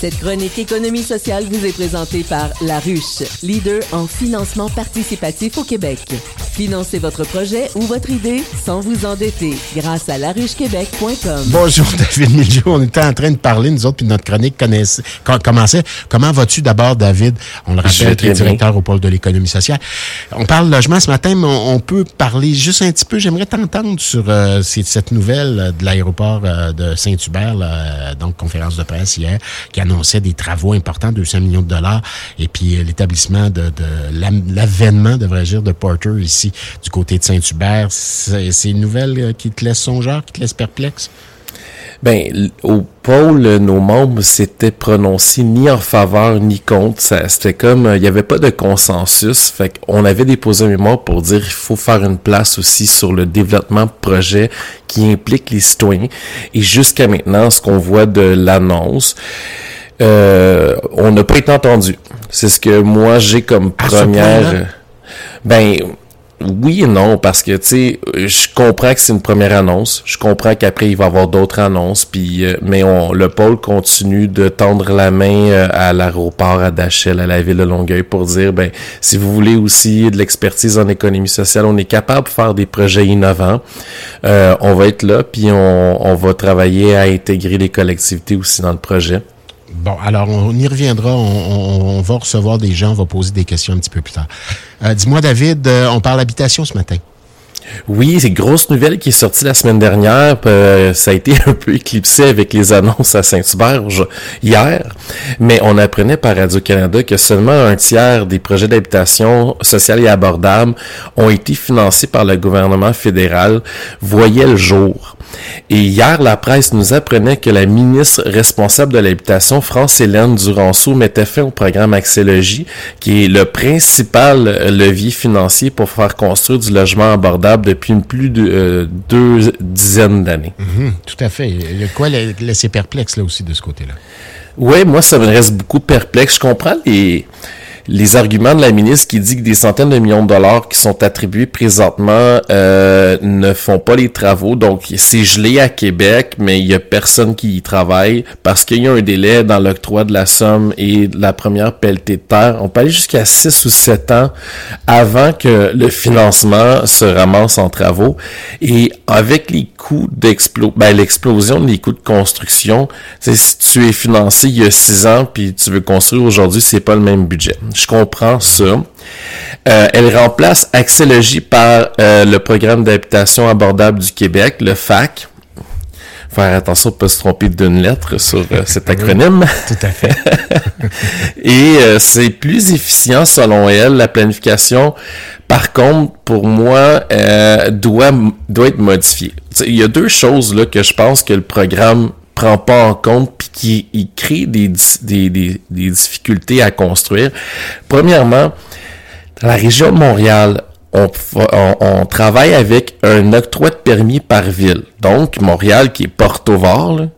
Cette chronique économie sociale vous est présentée par La Ruche, leader en financement participatif au Québec. Financez votre projet ou votre idée sans vous endetter grâce à laruchequebec.com. Bonjour David Miljo, on était en train de parler, nous autres, puis notre chronique connaissait, commençait. Comment vas-tu d'abord, David? On le rappelle, tu es directeur au pôle de l'économie sociale. On parle logement ce matin, mais on, peut parler juste un petit peu. J'aimerais t'entendre sur euh, cette nouvelle de l'aéroport euh, de Saint-Hubert, donc conférence de presse hier, qui a annonçait des travaux importants, 200 millions de dollars, et puis euh, l'établissement de, l'avènement, devrais-je dire, de Porter ici, du côté de Saint-Hubert. C'est une nouvelle euh, qui te laisse songeur, qui te laisse perplexe? Ben, au pôle, nos membres s'étaient prononcés ni en faveur ni contre. C'était comme, euh, il n'y avait pas de consensus. Fait qu'on avait déposé un mémoire pour dire qu'il faut faire une place aussi sur le développement de projets qui impliquent les citoyens. Et jusqu'à maintenant, ce qu'on voit de l'annonce, euh, on n'a pas été entendu. C'est ce que moi j'ai comme première. Ben oui et non, parce que tu sais, je comprends que c'est une première annonce. Je comprends qu'après il va y avoir d'autres annonces, puis euh, mais on, le pôle continue de tendre la main euh, à l'aéroport à Dachel, à la ville de Longueuil, pour dire ben si vous voulez aussi de l'expertise en économie sociale, on est capable de faire des projets innovants. on va être là, puis on, on va travailler à intégrer les collectivités aussi dans le projet. Bon, alors on y reviendra. On, va recevoir des gens, on va poser des questions un petit peu plus tard. Euh, dis-moi, David, euh, on parle habitation ce matin. Oui, c'est une grosse nouvelle qui est sortie la semaine dernière. Euh, ça a été un peu éclipsé avec les annonces à Saint-Hubert hier, mais on apprenait par Radio-Canada que seulement un tiers des projets d'habitation sociale et abordable ont été financés par le gouvernement fédéral, voyaient le jour. Et hier, la presse nous apprenait que la ministre responsable de l'habitation, France-Hélène Duranceau, mettait fin au programme Axélogie, qui est le principal levier financier pour faire construire du logement abordable depuis plus de euh, deux dizaines d'années. Mhm, tout à fait. Il y a quoi laisser perplexe là aussi de ce côté-là? Oui, moi, ça me reste beaucoup perplexe. Je comprends les les arguments de la ministre qui dit que des centaines de millions de dollars qui sont attribués présentement euh, ne font pas les travaux. Donc, c'est gelé à Québec, mais il y a personne qui y travaille parce qu'il y a un délai dans l'octroi de la somme et de la première pelletée de terre. On peut aller jusqu'à 6 ou 7 ans avant que le financement se ramasse en travaux. Et avec les coûts d'explosion, ben, l'explosion des coûts de construction, si tu es financé il y a 6 ans puis tu veux construire aujourd'hui, c'est pas le même budget je comprends ça. Euh, elle remplace Axélogie par euh, le programme d'habitation abordable du Québec, le FAC. Faire attention de ne pas se tromper d'une lettre sur euh, cet acronyme. Tout à fait. Et c'est plus efficient selon elle. La planification, par contre, pour moi, doit, doit être modifiée. Il y a deux choses là que je pense que le programme prend pas en compte puis qui crée des, des, des, difficultés à construire. Premièrement, dans la région de Montréal, on, on, travaille avec un octroi de permis par ville. Donc, Montréal, qui est porte au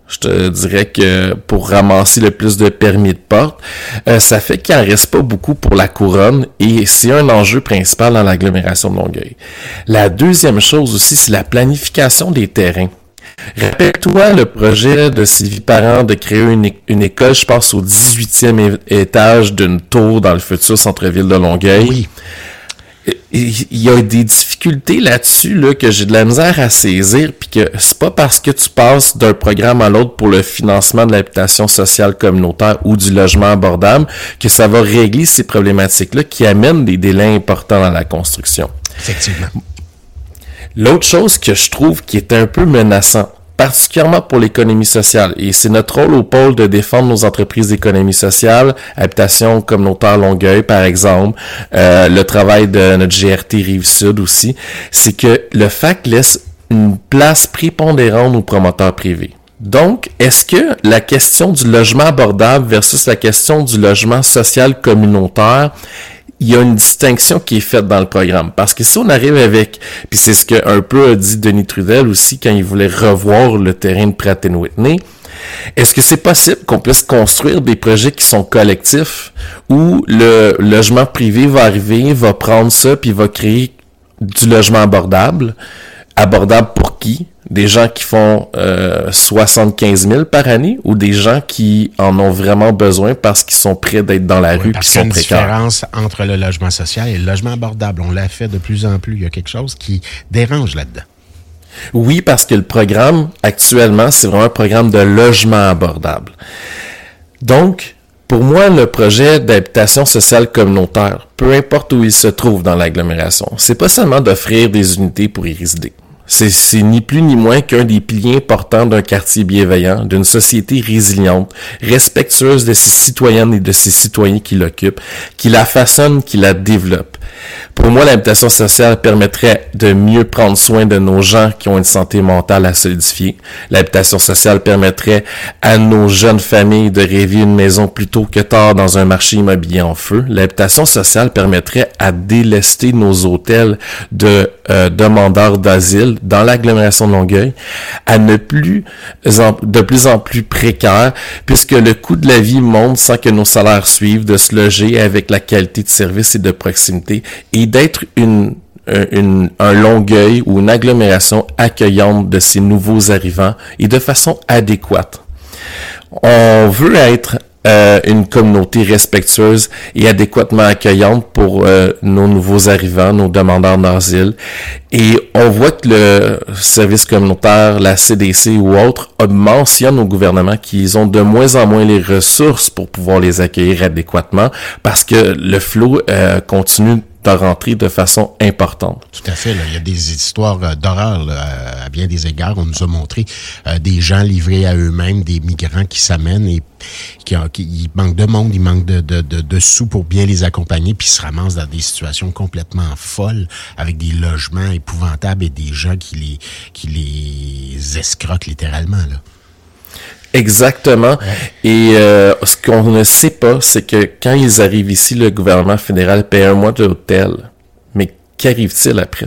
je te dirais que pour ramasser le plus de permis de porte, euh, ça fait qu'il en reste pas beaucoup pour la couronne et c'est un enjeu principal dans l'agglomération de Longueuil. La deuxième chose aussi, c'est la planification des terrains. Rappelle-toi le projet de Sylvie Parent de créer une, école, je pense, au 18e étage d'une tour dans le futur centre-ville de Longueuil. Oui. Il y a des difficultés là-dessus là, que j'ai de la misère à saisir, puis que c'est pas parce que tu passes d'un programme à l'autre pour le financement de l'habitation sociale communautaire ou du logement abordable que ça va régler ces problématiques-là qui amènent des délais importants dans la construction. Effectivement. L'autre chose que je trouve qui est un peu menaçant, particulièrement pour l'économie sociale, et c'est notre rôle au pôle de défendre nos entreprises d'économie sociale, habitation communautaire Longueuil par exemple, euh, le travail de notre GRT Rive-Sud aussi, c'est que le FAC laisse une place prépondérante aux promoteurs privés. Donc, est-ce que la question du logement abordable versus la question du logement social communautaire il y a une distinction qui est faite dans le programme. Parce que si on arrive avec, puis c'est ce que un peu a dit Denis Trudel aussi quand il voulait revoir le terrain de Pratt Whitney, est-ce que c'est possible qu'on puisse construire des projets qui sont collectifs où le logement privé va arriver, va prendre ça puis va créer du logement abordable? Abordable pour qui? Des gens qui font euh, 75 000 par année ou des gens qui en ont vraiment besoin parce qu'ils sont prêts d'être dans la rue et sont précaires? Il y a une différence entre le logement social et le logement abordable. On l'a fait de plus en plus. Il y a quelque chose qui dérange là-dedans. Oui, parce que le programme, actuellement, c'est vraiment un programme de logement abordable. Donc, pour moi, le projet d'habitation sociale communautaire, peu importe où il se trouve dans l'agglomération, c'est pas seulement d'offrir des unités pour y résider. C'est ni plus ni moins qu'un des piliers importants d'un quartier bienveillant, d'une société résiliente, respectueuse de ses citoyennes et de ses citoyens qui l'occupent, qui la façonne, qui la développe. Pour moi, l'habitation sociale permettrait de mieux prendre soin de nos gens qui ont une santé mentale à solidifier. L'habitation sociale permettrait à nos jeunes familles de rêver une maison plus tôt que tard dans un marché immobilier en feu. L'habitation sociale permettrait à délester nos hôtels de euh, demandeurs d'asile dans l'agglomération de Longueuil à ne plus de plus en plus précaires puisque le coût de la vie monte sans que nos salaires suivent de se loger avec la qualité de service et de proximité et d'être une, une, un Longueuil ou une agglomération accueillante de ces nouveaux arrivants et de façon adéquate. On veut être euh, une communauté respectueuse et adéquatement accueillante pour euh, nos nouveaux arrivants, nos demandeurs d'asile. Et on voit que le service communautaire, la CDC ou autre, mentionne au gouvernement qu'ils ont de moins en moins les ressources pour pouvoir les accueillir adéquatement parce que le flot euh, continue de rentrer de façon importante. Tout à fait. Il y a des histoires euh, d'horreur à bien des égards. On nous a montré euh, des gens livrés à eux-mêmes, des migrants qui s'amènent et qui, qui il manque de monde, il manque de, de, de, de, sous pour bien les accompagner, puis ils se ramassent dans des situations complètement folles, avec des logements épouvantables et des gens qui les, qui les escroquent littéralement. Là. Exactement. Et euh, ce qu'on ne sait pas, c'est que quand ils arrivent ici, le gouvernement fédéral paie un mois d'hôtel. Mais qu'arrive-t-il après?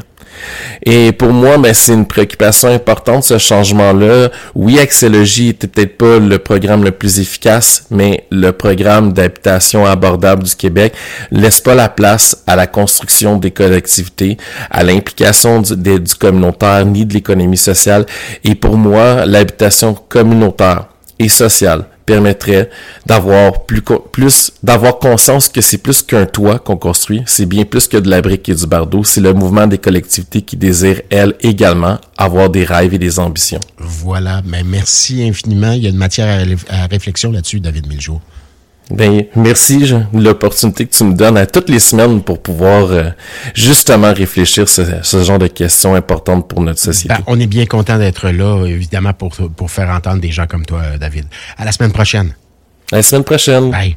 Et pour moi, ben, c'est une préoccupation importante, ce changement-là. Oui, Axélogie était peut-être pas le programme le plus efficace, mais le programme d'habitation abordable du Québec laisse pas la place à la construction des collectivités, à l'implication du, du communautaire, ni de l'économie sociale. Et pour moi, l'habitation communautaire, et sociale permettrait d'avoir plus, plus d'avoir conscience que c'est plus qu'un toit qu'on construit, c'est bien plus que de la brique et du bardeau, c'est le mouvement des collectivités qui désirent, elles, également, avoir des rêves et des ambitions. Voilà, mais merci infiniment. Il y a une matière à, réflexion là-dessus, David Miljour. Ben, merci l'opportunité que tu me donnes à toutes les semaines pour pouvoir euh, justement réfléchir ce, ce genre de questions importantes pour notre société. Ben, on est bien content d'être là, évidemment, pour, pour faire entendre des gens comme toi, David. À la semaine prochaine. À la semaine prochaine. Bye.